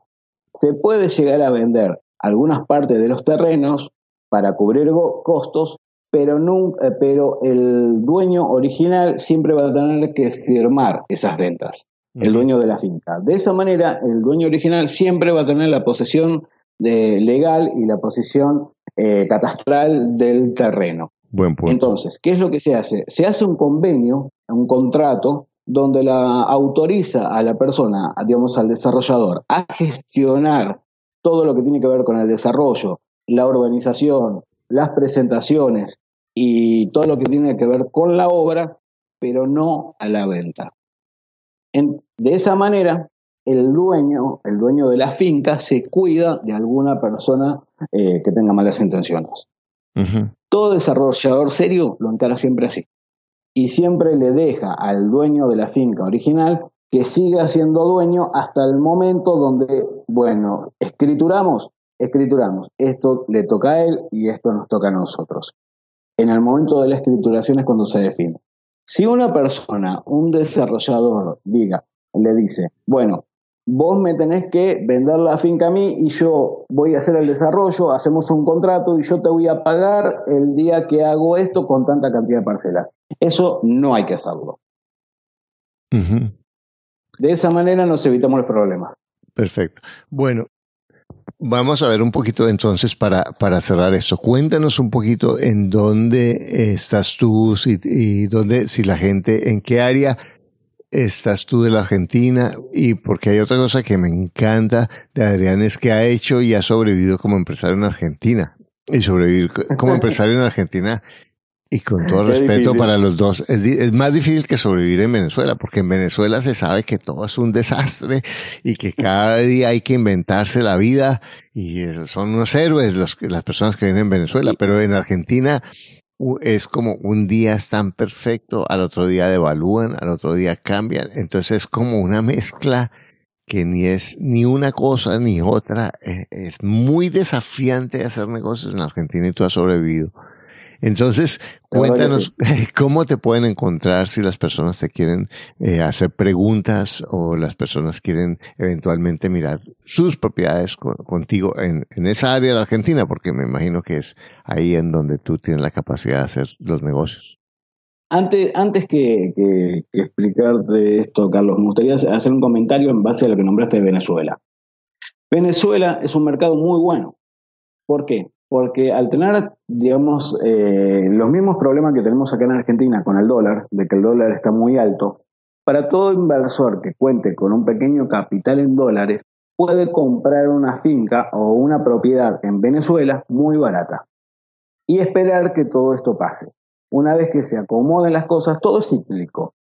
se puede llegar a vender algunas partes de los terrenos para cubrir costos, pero, nunca, eh, pero el dueño original siempre va a tener que firmar esas ventas el dueño de la finca. De esa manera, el dueño original siempre va a tener la posesión de, legal y la posesión eh, catastral del terreno. Buen punto. Entonces, ¿qué es lo que se hace? Se hace un convenio, un contrato, donde la autoriza a la persona, digamos al desarrollador, a gestionar todo lo que tiene que ver con el desarrollo, la urbanización, las presentaciones y todo lo que tiene que ver con la obra, pero no a la venta de esa manera, el dueño, el dueño de la finca, se cuida de alguna persona eh, que tenga malas intenciones. Todo desarrollador serio lo encara siempre así. Y siempre le deja al dueño de la finca original que siga siendo dueño hasta el momento donde, bueno, escrituramos, escrituramos. Esto le toca a él y esto nos toca a nosotros. En el momento de la escrituración es cuando se define. Si una persona, un desarrollador, diga, le dice, bueno, vos me tenés que vender la finca a mí y yo voy a hacer el desarrollo, hacemos un contrato y yo te voy a pagar el día que hago esto con tanta cantidad de parcelas. Eso no hay que hacerlo. De esa manera nos evitamos los problemas. Perfecto. Bueno, Vamos a ver un poquito entonces para, para cerrar esto. Cuéntanos un poquito en dónde estás tú y dónde, si la gente, en qué área estás tú de la Argentina y porque hay otra cosa que me encanta de Adrián es que ha hecho y ha sobrevivido como empresario en Argentina. Y sobrevivir como empresario en Argentina y con todo respeto para los dos, es, es, más difícil que sobrevivir en Venezuela, porque en Venezuela se sabe que todo es un desastre y que cada día hay que inventarse la vida y son unos héroes los, las personas que vienen en Venezuela, pero en Argentina es como un día es tan perfecto, al otro día devalúan, al otro día cambian, entonces es como una mezcla que ni es ni una cosa ni otra, es, es muy desafiante hacer negocios en Argentina y tú has sobrevivido. Entonces, cuéntanos cómo te pueden encontrar si las personas te quieren eh, hacer preguntas o las personas quieren eventualmente mirar sus propiedades contigo en, esa área de la Argentina, porque me imagino que es ahí en donde tú tienes la capacidad de hacer los negocios. Antes, antes que, que, que explicarte esto, Carlos, me gustaría hacer un comentario en base a lo que nombraste de Venezuela. Venezuela es un mercado muy bueno. ¿Por qué? Porque al tener, digamos, eh, los mismos problemas que tenemos acá en Argentina con el dólar, de que el dólar está muy alto, para todo inversor que cuente con un pequeño capital en dólares, puede comprar una finca o una propiedad en Venezuela muy barata y esperar que todo esto pase. Una vez que se acomoden las cosas, todo es cíclico.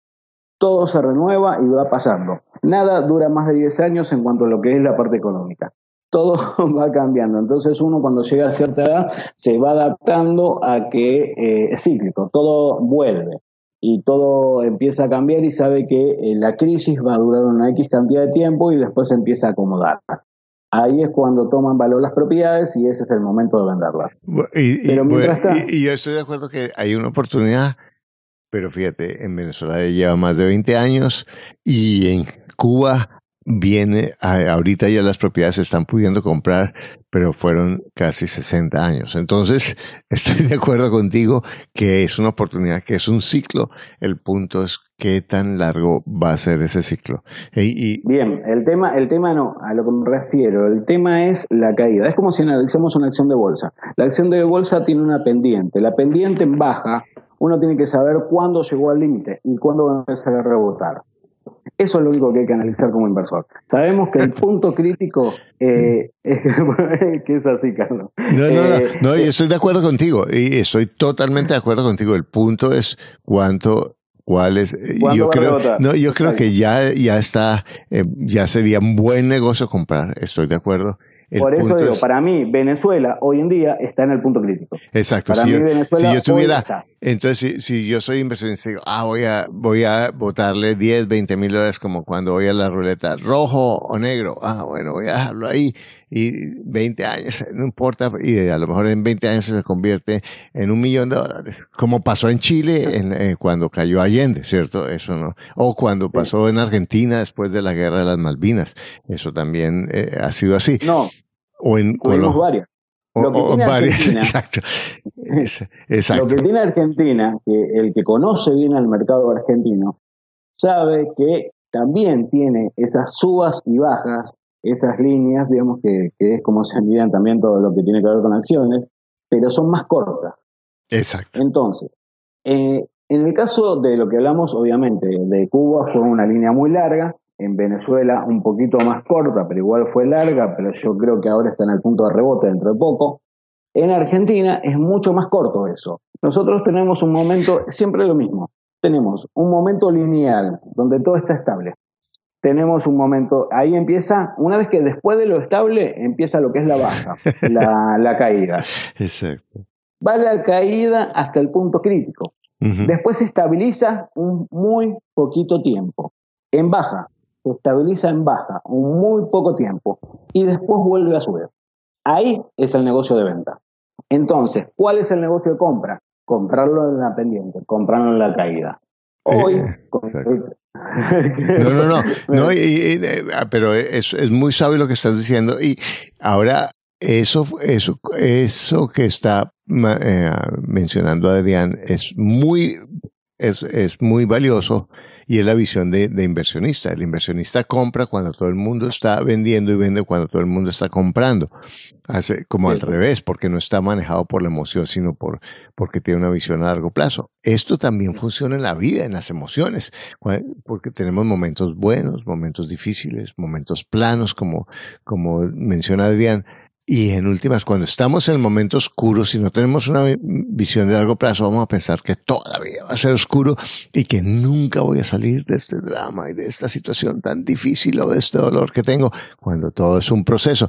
todo se renueva y va pasando. Nada dura más de 10 años en cuanto a lo que es la parte económica. Todo va cambiando. Entonces uno cuando llega a cierta edad se va adaptando a que eh, es cíclico, todo vuelve y todo empieza a cambiar y sabe que eh, la crisis va a durar una X cantidad de tiempo y después se empieza a acomodar. Ahí es cuando toman valor las propiedades y ese es el momento de venderlas. Y, Pero mientras y, yo estoy de acuerdo que hay una oportunidad, pero fíjate, en Venezuela lleva más de 20 años y en Cuba viene, ahorita ya las propiedades se están pudiendo comprar, pero fueron casi 60 años. Entonces, estoy de acuerdo contigo que es una oportunidad, que es un ciclo. El punto es qué tan largo va a ser ese ciclo. Y, Bien, el tema, el tema no, a lo que me refiero, el tema es la caída. Es como si analizamos una acción de bolsa. La acción de bolsa tiene una pendiente. La pendiente en baja, uno tiene que saber cuándo llegó al límite y cuándo va a empezar a rebotar. Eso es lo único que hay que analizar como inversor. Sabemos que el punto crítico eh, es que es así, Carlos. No, no, no, eh, no, y estoy de acuerdo contigo, y estoy totalmente de acuerdo contigo. El punto es cuánto cuál es eh, yo creo no yo creo que ya ya está ya sería un buen negocio comprar estoy de acuerdo por eso digo, para mí, Venezuela hoy en día está en el punto crítico. Exacto. si, yo, si tuviera, entonces si, yo soy inversionista, digo, ah, voy a, voy a votarle 10, 20 mil dólares como cuando voy a la ruleta, rojo o negro. Ah, bueno, voy a dejarlo ahí. Y 20 años, no importa, y a lo mejor en 20 años se convierte en un millón de dólares, como pasó en Chile en, eh, cuando cayó Allende, ¿cierto? Eso no. O cuando pasó en Argentina después de la guerra de las Malvinas. Eso también eh, ha sido así. No, o en varias. Lo que tiene Argentina, exacto. Lo que tiene Argentina, que el que conoce bien al mercado argentino, sabe que también tiene esas subas y bajas, esas líneas, digamos que, es como se envían también todo lo que tiene que ver con acciones, pero son más cortas. Exacto. Entonces, eh, en el caso de lo que hablamos, obviamente, de Cuba fue una línea muy larga, en Venezuela un poquito más corta, pero igual fue larga, pero yo creo que ahora está en el punto de rebote dentro de poco. En Argentina es mucho más corto eso. Nosotros tenemos un momento, siempre lo mismo, tenemos un momento lineal donde todo está estable. Tenemos un momento, ahí empieza, una vez que después de lo estable, empieza lo que es la baja, la, caída. Exacto. Va la caída hasta el punto crítico. Después se estabiliza un muy poquito tiempo. En baja, se estabiliza en baja un muy poco tiempo y después vuelve a subir. Ahí es el negocio de venta. Entonces, ¿cuál es el negocio de compra? Comprarlo en la pendiente, comprarlo en la caída. Hoy, eh, no, no, no, no ah, pero es, es, muy sabio lo que estás diciendo y ahora eso, eso, eso que está eh, mencionando Adrián es muy, es, es muy valioso y es la visión de, inversionista. El inversionista compra cuando todo el mundo está vendiendo y vende cuando todo el mundo está comprando. Hace como al revés, porque no está manejado por la emoción, sino por, porque tiene una visión a largo plazo. Esto también funciona en la vida, en las emociones, porque tenemos momentos buenos, momentos difíciles, momentos planos, como, como menciona Adrián y en últimas, cuando estamos en el momento oscuro, si no tenemos una visión de largo plazo, vamos a pensar que toda la vida va a ser oscuro y que nunca voy a salir de este drama y de esta situación tan difícil o de este dolor que tengo, cuando todo es un proceso.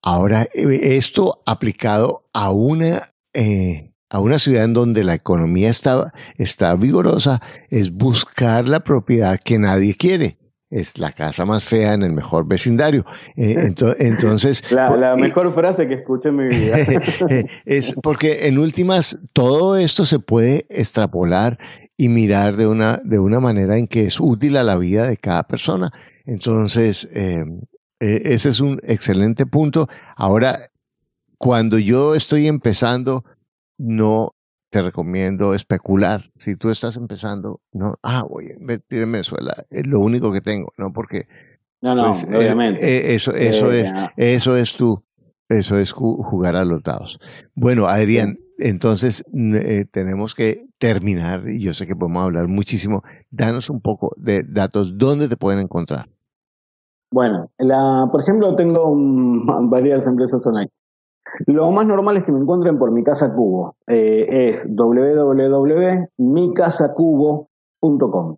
Ahora, esto aplicado a una, eh, a una ciudad en donde la economía está, está vigorosa, es buscar la propiedad que nadie quiere es la casa más fea en el mejor vecindario. Eh, entonces... La, mejor frase que escuché en mi vida. es porque en últimas todo esto se puede extrapolar y mirar de una, de una manera en que es útil a la vida de cada persona. Entonces, eh, e, ese es un excelente punto. Ahora, cuando yo estoy empezando, no te recomiendo especular. Si tú estás empezando, no, ah, voy a invertir en Venezuela, es lo único que tengo, ¿no? Porque no, no, pues, eh, obviamente. Eh, eso, eso es, eso es tú, eso es jugar a los dados. Bueno, Adrián, entonces eh, tenemos que terminar, y yo sé que podemos hablar muchísimo. Danos un poco de datos, ¿dónde te pueden encontrar? Bueno, la, por ejemplo, tengo varias empresas online. Lo más normal es que me encuentren por mi casa cubo. Eh, es www.micasacubo.com.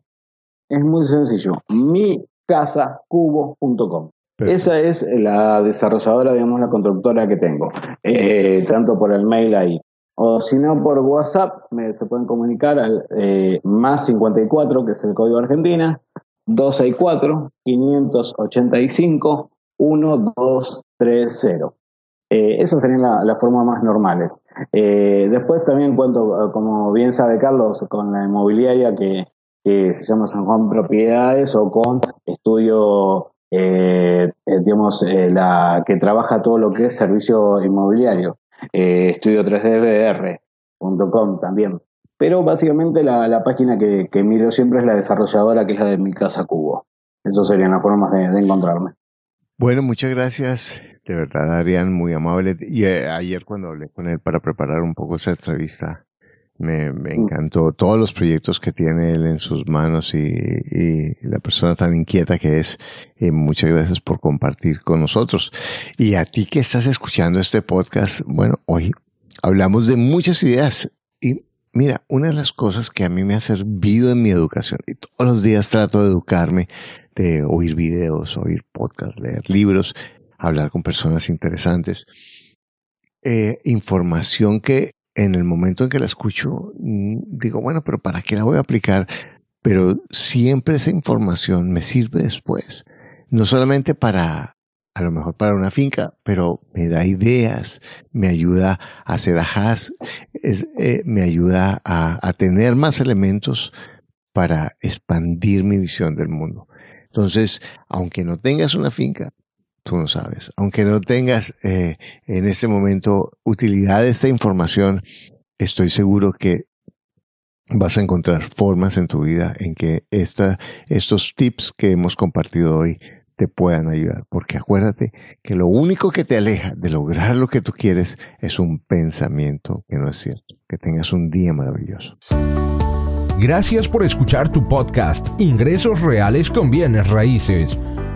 Es muy sencillo. micasacubo.com. Esa es la desarrolladora, digamos, la constructora que tengo. Eh, tanto por el mail ahí. O si no, por WhatsApp me, se pueden comunicar al eh, más 54, que es el código Argentina, 264 585 1230. Eh, esas serían las formas más normales. Eh, después también cuento, como bien sabe Carlos, con la inmobiliaria que, se llama San Juan Propiedades o con estudio, eh, digamos, la que trabaja todo lo que es servicio inmobiliario. estudio 3DBR.com también. Pero básicamente la, página que, miro siempre es la desarrolladora, que es la de Mi Casa Cubo. Esas serían las formas de encontrarme. Bueno, muchas gracias. De verdad, Adrián, muy amable. Y eh, ayer cuando hablé con él para preparar un poco esa entrevista, me, me mm. encantó todos los proyectos que tiene él en sus manos y, y la persona tan inquieta que es. Y muchas gracias por compartir con nosotros. Y a ti que estás escuchando este podcast, bueno, hoy hablamos de muchas ideas. Y mira, una de las cosas que a mí me ha servido en mi educación, y todos los días trato de educarme, de oír videos, oír podcasts, leer libros, hablar con personas interesantes. Eh, información que en el momento en que la escucho, mm, digo, bueno, pero ¿para qué la voy a aplicar? Pero siempre esa información me sirve después. No solamente para, a lo mejor para una finca, pero me da ideas, me ayuda a hacer ajas, eh, me ayuda a, a tener más elementos para expandir mi visión del mundo. Entonces, aunque no tengas una finca, tú no sabes, aunque no tengas eh, en este momento utilidad de esta información, estoy seguro que vas a encontrar formas en tu vida en que esta, estos tips que hemos compartido hoy te puedan ayudar. Porque acuérdate que lo único que te aleja de lograr lo que tú quieres es un pensamiento que no es cierto. Que tengas un día maravilloso. Gracias por escuchar tu podcast Ingresos Reales con Bienes Raíces.